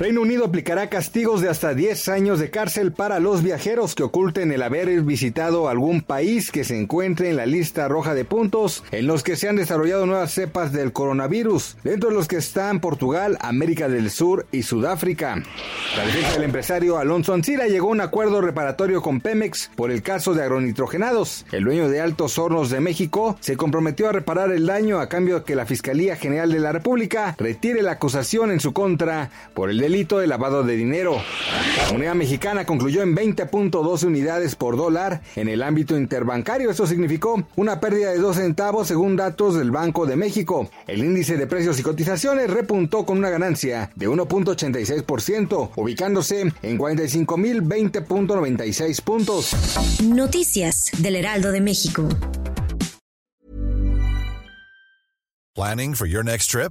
Reino Unido aplicará castigos de hasta 10 años de cárcel para los viajeros que oculten el haber visitado algún país que se encuentre en la lista roja de puntos en los que se han desarrollado nuevas cepas del coronavirus, dentro de los que están Portugal, América del Sur y Sudáfrica. La defensa del empresario Alonso Ancira llegó a un acuerdo reparatorio con Pemex por el caso de agronitrogenados. El dueño de Altos Hornos de México se comprometió a reparar el daño a cambio de que la Fiscalía General de la República retire la acusación en su contra por el delito de lavado de dinero. La moneda mexicana concluyó en 20.12 unidades por dólar en el ámbito interbancario. Esto significó una pérdida de 2 centavos según datos del Banco de México. El índice de precios y cotizaciones repuntó con una ganancia de 1.86%, ubicándose en 45.020.96 puntos. Noticias del Heraldo de México. Planning for your next trip?